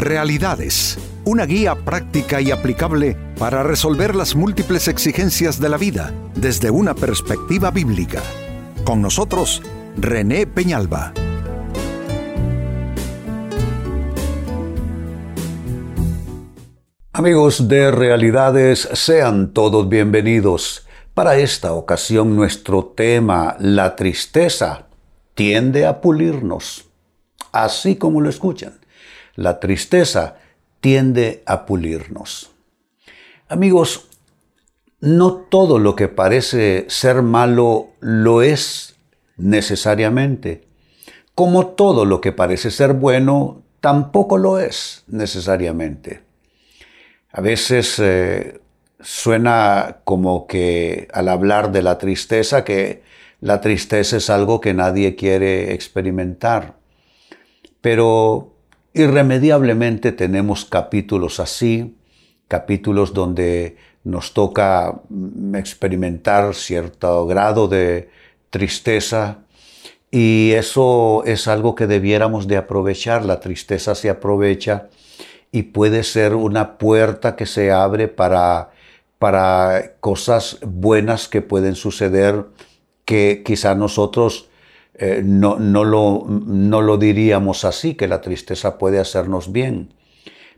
Realidades, una guía práctica y aplicable para resolver las múltiples exigencias de la vida desde una perspectiva bíblica. Con nosotros, René Peñalba. Amigos de Realidades, sean todos bienvenidos. Para esta ocasión nuestro tema, la tristeza, tiende a pulirnos, así como lo escuchan la tristeza tiende a pulirnos. Amigos, no todo lo que parece ser malo lo es necesariamente, como todo lo que parece ser bueno tampoco lo es necesariamente. A veces eh, suena como que al hablar de la tristeza, que la tristeza es algo que nadie quiere experimentar. Pero Irremediablemente tenemos capítulos así, capítulos donde nos toca mm, experimentar cierto grado de tristeza y eso es algo que debiéramos de aprovechar. La tristeza se aprovecha y puede ser una puerta que se abre para, para cosas buenas que pueden suceder que quizá nosotros eh, no, no, lo, no lo diríamos así, que la tristeza puede hacernos bien.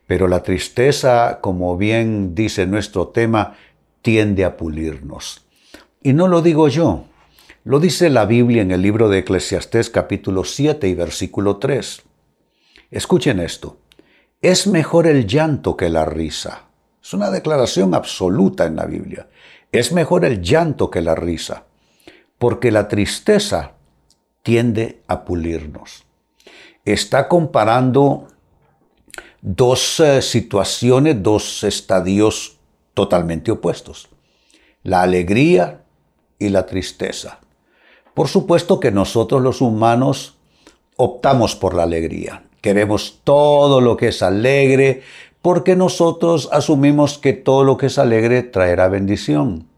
Pero la tristeza, como bien dice nuestro tema, tiende a pulirnos. Y no lo digo yo, lo dice la Biblia en el libro de Eclesiastés capítulo 7 y versículo 3. Escuchen esto. Es mejor el llanto que la risa. Es una declaración absoluta en la Biblia. Es mejor el llanto que la risa, porque la tristeza tiende a pulirnos. Está comparando dos eh, situaciones, dos estadios totalmente opuestos. La alegría y la tristeza. Por supuesto que nosotros los humanos optamos por la alegría. Queremos todo lo que es alegre porque nosotros asumimos que todo lo que es alegre traerá bendición.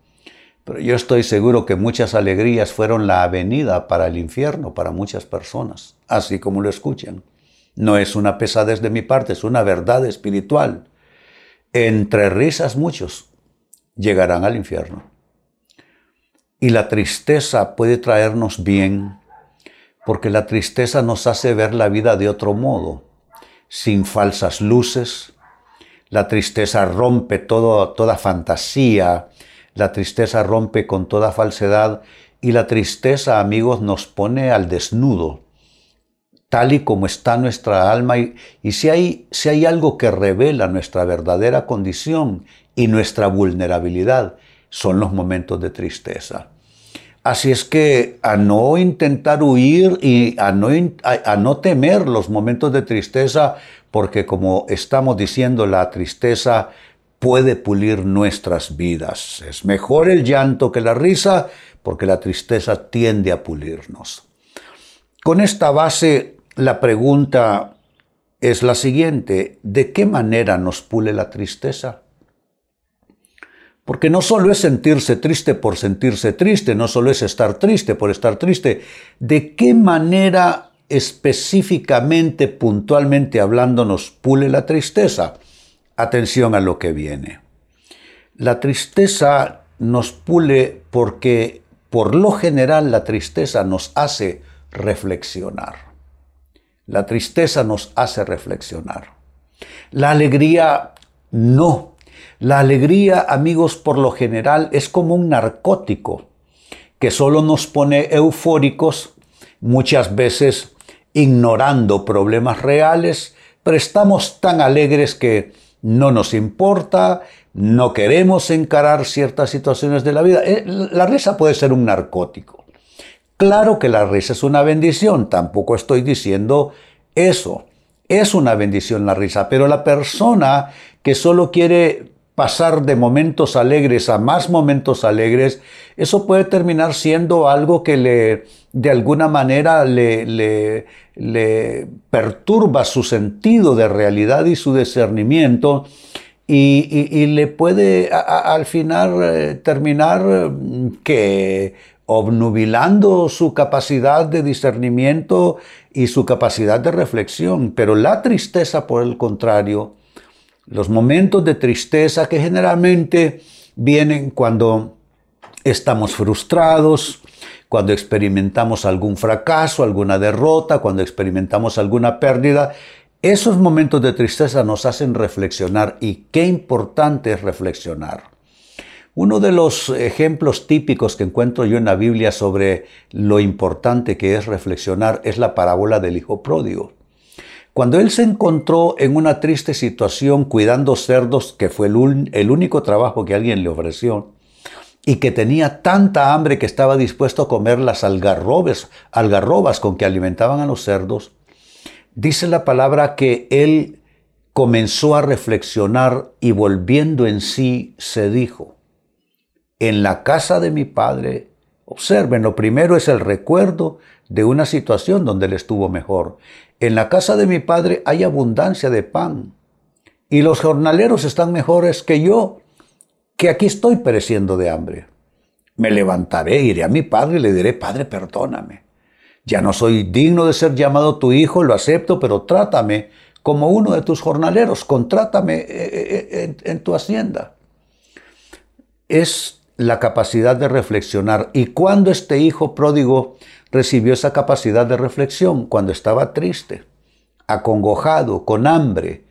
Pero yo estoy seguro que muchas alegrías fueron la avenida para el infierno para muchas personas, así como lo escuchan. No es una pesadez de mi parte, es una verdad espiritual. Entre risas muchos llegarán al infierno. Y la tristeza puede traernos bien, porque la tristeza nos hace ver la vida de otro modo, sin falsas luces. La tristeza rompe toda fantasía, la tristeza rompe con toda falsedad y la tristeza, amigos, nos pone al desnudo, tal y como está nuestra alma. Y, si, hay, si hay algo que revela nuestra verdadera condición y nuestra vulnerabilidad, son los momentos de tristeza. Así es que a no intentar huir y a no, a no, temer los momentos de tristeza, porque como estamos diciendo, la tristeza puede pulir nuestras vidas. Es mejor el llanto que la risa porque la tristeza tiende a pulirnos. Con esta base, la pregunta es la siguiente, ¿de qué manera nos pule la tristeza? Porque no solo es sentirse triste por sentirse triste, no solo es estar triste por estar triste, ¿de qué manera específicamente, puntualmente hablando, nos pule la tristeza? Atención a lo que viene. La tristeza nos pule porque por lo general la tristeza nos hace reflexionar. La tristeza nos hace reflexionar. La alegría no. La alegría, amigos, por lo general es como un narcótico que solo nos pone eufóricos, muchas veces ignorando problemas reales, pero estamos tan alegres que no nos importa, no queremos encarar ciertas situaciones de la vida. Eh, la risa puede ser un narcótico. Claro que la risa es una bendición, tampoco estoy diciendo eso. Es una bendición la risa, pero la persona que solo quiere pasar de momentos alegres a más momentos alegres, eso puede terminar siendo algo que le, de alguna manera le, le, le perturba su sentido de realidad y su discernimiento y, y, le puede al final eh, terminar mm, que obnubilando su capacidad de discernimiento y su capacidad de reflexión, pero la tristeza, por el contrario, los momentos de tristeza que generalmente vienen cuando estamos frustrados, cuando experimentamos algún fracaso, alguna derrota, cuando experimentamos alguna pérdida, esos momentos de tristeza nos hacen reflexionar y qué importante es reflexionar. Uno de los ejemplos típicos que encuentro yo en la Biblia sobre lo importante que es reflexionar es la parábola del Hijo Pródigo. Cuando él se encontró en una triste situación cuidando cerdos, que fue el, único trabajo que alguien le ofreció, y que tenía tanta hambre que estaba dispuesto a comer las algarrobas, algarrobas con que alimentaban a los cerdos, dice la palabra que él comenzó a reflexionar y volviendo en sí se dijo, en la casa de mi padre, observen, lo primero es el recuerdo de una situación donde él estuvo mejor. En la casa de mi padre hay abundancia de pan y los jornaleros están mejores que yo, que aquí estoy pereciendo de hambre. Me levantaré, iré a mi padre y le diré, Padre, perdóname. Ya no soy digno de ser llamado tu hijo, lo acepto, pero trátame como uno de tus jornaleros, contrátame eh, eh, eh, en, tu hacienda. Es la capacidad de reflexionar. Y cuando este hijo pródigo recibió esa capacidad de reflexión cuando estaba triste, acongojado, con hambre,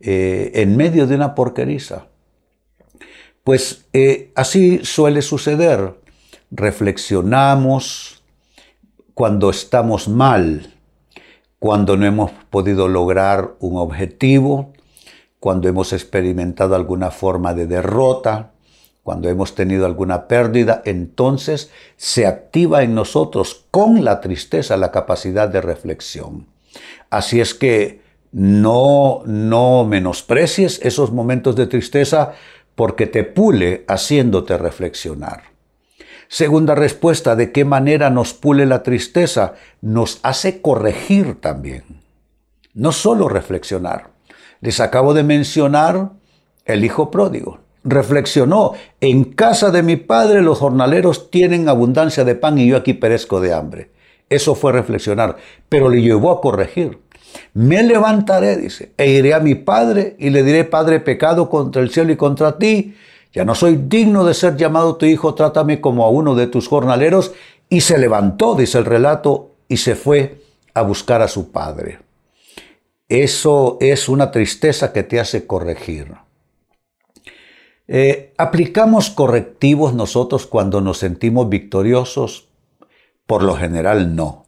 eh, en medio de una porqueriza. Pues eh, así suele suceder. Reflexionamos cuando estamos mal, cuando no hemos podido lograr un objetivo, cuando hemos experimentado alguna forma de derrota, cuando hemos tenido alguna pérdida, entonces se activa en nosotros con la tristeza la capacidad de reflexión. Así es que no, no menosprecies esos momentos de tristeza porque te pule haciéndote reflexionar. Segunda respuesta, ¿de qué manera nos pule la tristeza? Nos hace corregir también, no solo reflexionar. Les acabo de mencionar el hijo pródigo reflexionó, en casa de mi padre los jornaleros tienen abundancia de pan y yo aquí perezco de hambre. Eso fue reflexionar, pero le llevó a corregir. Me levantaré, dice, e iré a mi padre y le diré, Padre, pecado contra el cielo y contra ti. Ya no soy digno de ser llamado tu hijo, trátame como a uno de tus jornaleros. Y se levantó, dice el relato, y se fue a buscar a su padre. Eso es una tristeza que te hace corregir. Eh, ¿Aplicamos correctivos nosotros cuando nos sentimos victoriosos? Por lo general no.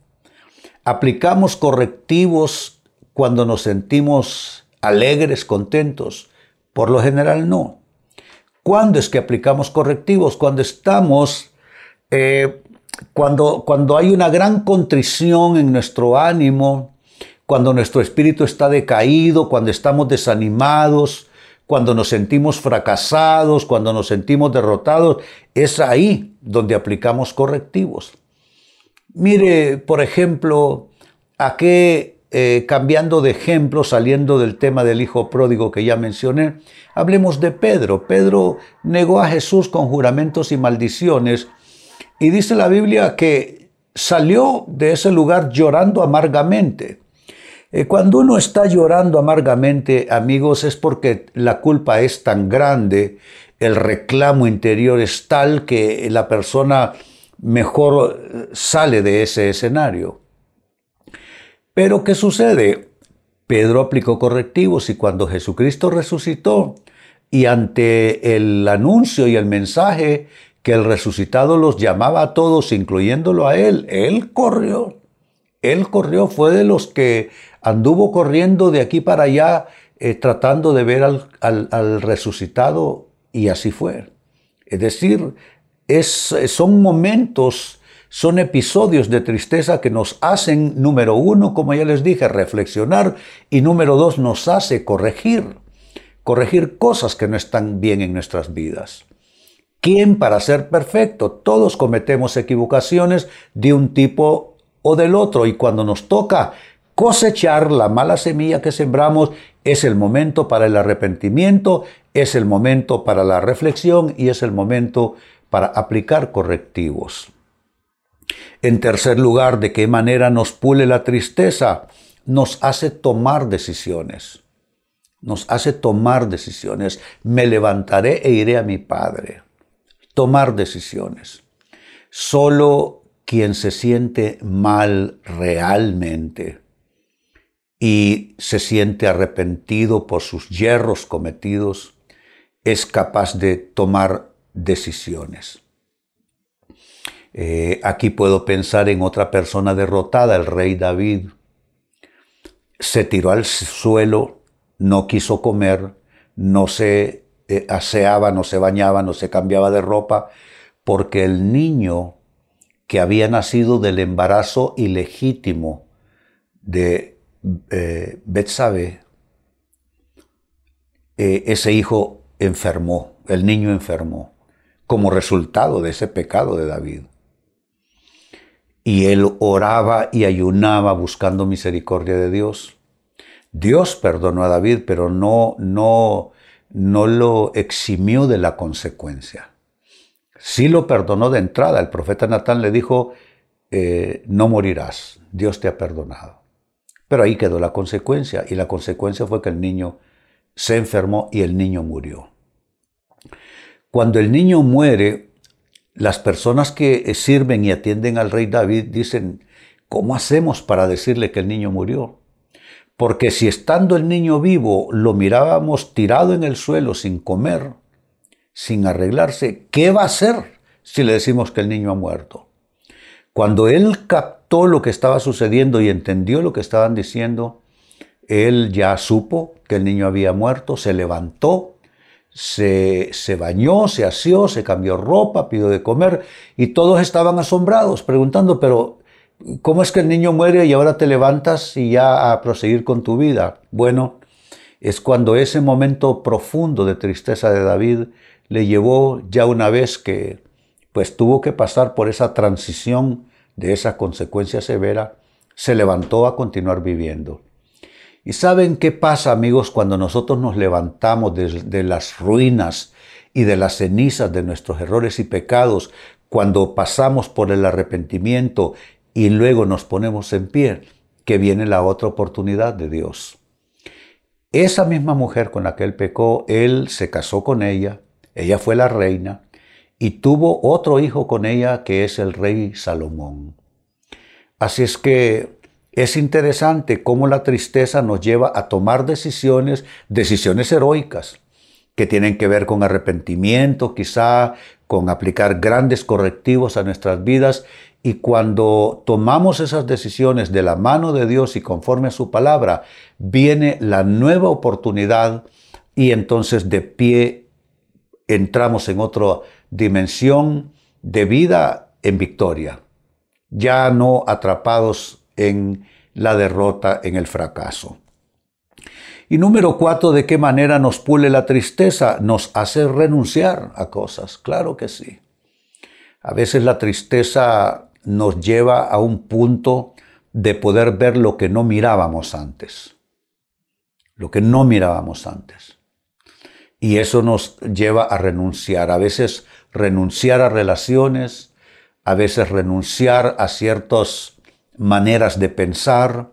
¿Aplicamos correctivos cuando nos sentimos alegres, contentos? Por lo general no. ¿Cuándo es que aplicamos correctivos? Cuando estamos, eh, cuando, cuando hay una gran contrición en nuestro ánimo, cuando nuestro espíritu está decaído, cuando estamos desanimados, cuando nos sentimos fracasados, cuando nos sentimos derrotados, es ahí donde aplicamos correctivos. Mire, por ejemplo, a qué, eh, cambiando de ejemplo, saliendo del tema del hijo pródigo que ya mencioné, hablemos de Pedro. Pedro negó a Jesús con juramentos y maldiciones y dice la Biblia que salió de ese lugar llorando amargamente. Eh, cuando uno está llorando amargamente, amigos, es porque la culpa es tan grande, el reclamo interior es tal que la persona mejor eh, sale de ese escenario. Pero ¿qué sucede? Pedro aplicó correctivos y cuando Jesucristo resucitó y ante el anuncio y el mensaje que el resucitado los llamaba a todos, incluyéndolo a él, él corrió. Él corrió, fue de los que anduvo corriendo de aquí para allá eh, tratando de ver al, resucitado y así fue. Es decir, es, son momentos, son episodios de tristeza que nos hacen, número uno, como ya les dije, reflexionar y número dos, nos hace corregir, corregir cosas que no están bien en nuestras vidas. ¿Quién para ser perfecto? Todos cometemos equivocaciones de un tipo o del otro y cuando nos toca cosechar la mala semilla que sembramos, es el momento para el arrepentimiento, es el momento para la reflexión y es el momento para aplicar correctivos. En tercer lugar, ¿de qué manera nos pule la tristeza? Nos hace tomar decisiones. Nos hace tomar decisiones. Me levantaré e iré a mi Padre. Tomar decisiones. Solo quien se siente mal realmente y se siente arrepentido por sus hierros cometidos, es capaz de tomar decisiones. Eh, aquí puedo pensar en otra persona derrotada, el rey David. Se tiró al suelo, no quiso comer, no se eh, aseaba, no se bañaba, no se cambiaba de ropa, porque el niño que había nacido del embarazo ilegítimo de eh, Betsabe, eh, ese hijo enfermó, el niño enfermó, como resultado de ese pecado de David. Y él oraba y ayunaba buscando misericordia de Dios. Dios perdonó a David, pero no, no, no lo eximió de la consecuencia. Sí lo perdonó de entrada. El profeta Natán le dijo, eh, no morirás, Dios te ha perdonado. Pero ahí quedó la consecuencia, y la consecuencia fue que el niño se enfermó y el niño murió. Cuando el niño muere, las personas que sirven y atienden al rey David dicen, ¿cómo hacemos para decirle que el niño murió? Porque si estando el niño vivo lo mirábamos tirado en el suelo sin comer, sin arreglarse, ¿qué va a hacer si le decimos que el niño ha muerto? Cuando él captó lo que estaba sucediendo y entendió lo que estaban diciendo, él ya supo que el niño había muerto, se levantó se, se bañó, se asió, se cambió ropa, pidió de comer y todos estaban asombrados, preguntando, pero ¿cómo es que el niño muere y ahora te levantas y ya a proseguir con tu vida? Bueno, es cuando ese momento profundo de tristeza de David le llevó ya una vez que pues tuvo que pasar por esa transición de esa consecuencia severa, se levantó a continuar viviendo. ¿Y saben qué pasa, amigos, cuando nosotros nos levantamos de, las ruinas y de las cenizas de nuestros errores y pecados, cuando pasamos por el arrepentimiento y luego nos ponemos en pie, que viene la otra oportunidad de Dios? Esa misma mujer con la que él pecó, él se casó con ella, ella fue la reina, y tuvo otro hijo con ella que es el rey Salomón. Así es que es interesante cómo la tristeza nos lleva a tomar decisiones, decisiones heroicas, que tienen que ver con arrepentimiento, quizá con aplicar grandes correctivos a nuestras vidas. Y cuando tomamos esas decisiones de la mano de Dios y conforme a su palabra, viene la nueva oportunidad y entonces de pie entramos en otra dimensión de vida en victoria, ya no atrapados en la derrota, en el fracaso. Y número cuatro, ¿de qué manera nos pule la tristeza? Nos hace renunciar a cosas, claro que sí. A veces la tristeza nos lleva a un punto de poder ver lo que no mirábamos antes. Lo que no mirábamos antes. Y eso nos lleva a renunciar. A veces renunciar a relaciones, a veces renunciar a ciertos maneras de pensar,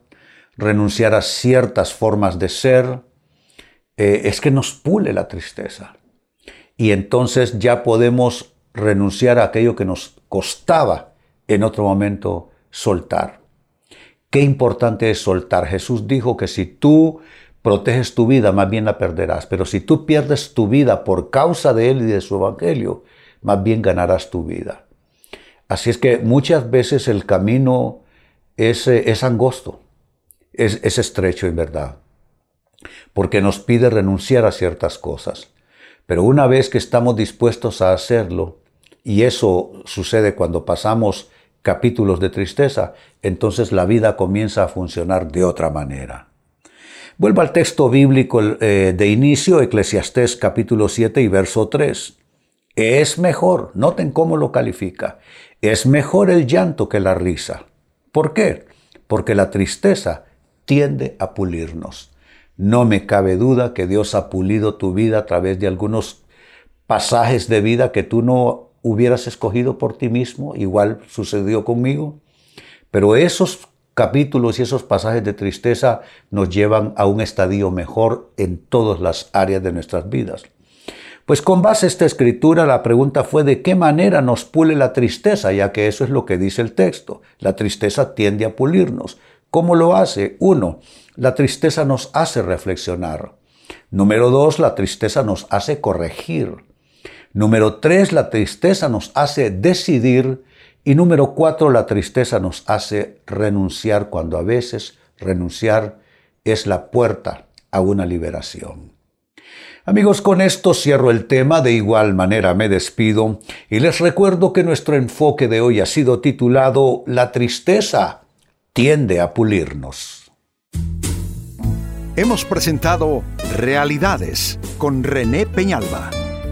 renunciar a ciertas formas de ser, eh, es que nos pule la tristeza. Y entonces ya podemos renunciar a aquello que nos costaba en otro momento soltar. Qué importante es soltar. Jesús dijo que si tú proteges tu vida, más bien la perderás. Pero si tú pierdes tu vida por causa de Él y de su Evangelio, más bien ganarás tu vida. Así es que muchas veces el camino es, angosto, es, es estrecho en verdad, porque nos pide renunciar a ciertas cosas. Pero una vez que estamos dispuestos a hacerlo, y eso sucede cuando pasamos capítulos de tristeza, entonces la vida comienza a funcionar de otra manera. Vuelvo al texto bíblico eh, de inicio, Eclesiastés capítulo 7 y verso 3. Es mejor, noten cómo lo califica, es mejor el llanto que la risa ¿Por qué? Porque la tristeza tiende a pulirnos. No me cabe duda que Dios ha pulido tu vida a través de algunos pasajes de vida que tú no hubieras escogido por ti mismo, igual sucedió conmigo. Pero esos capítulos y esos pasajes de tristeza nos llevan a un estadio mejor en todas las áreas de nuestras vidas. Pues con base a esta escritura la pregunta fue de qué manera nos pule la tristeza, ya que eso es lo que dice el texto. La tristeza tiende a pulirnos. ¿Cómo lo hace? Uno, la tristeza nos hace reflexionar. Número dos, la tristeza nos hace corregir. Número tres, la tristeza nos hace decidir. Y número cuatro, la tristeza nos hace renunciar cuando a veces renunciar es la puerta a una liberación. Amigos, con esto cierro el tema, de igual manera me despido y les recuerdo que nuestro enfoque de hoy ha sido titulado La tristeza tiende a pulirnos. Hemos presentado Realidades con René Peñalba.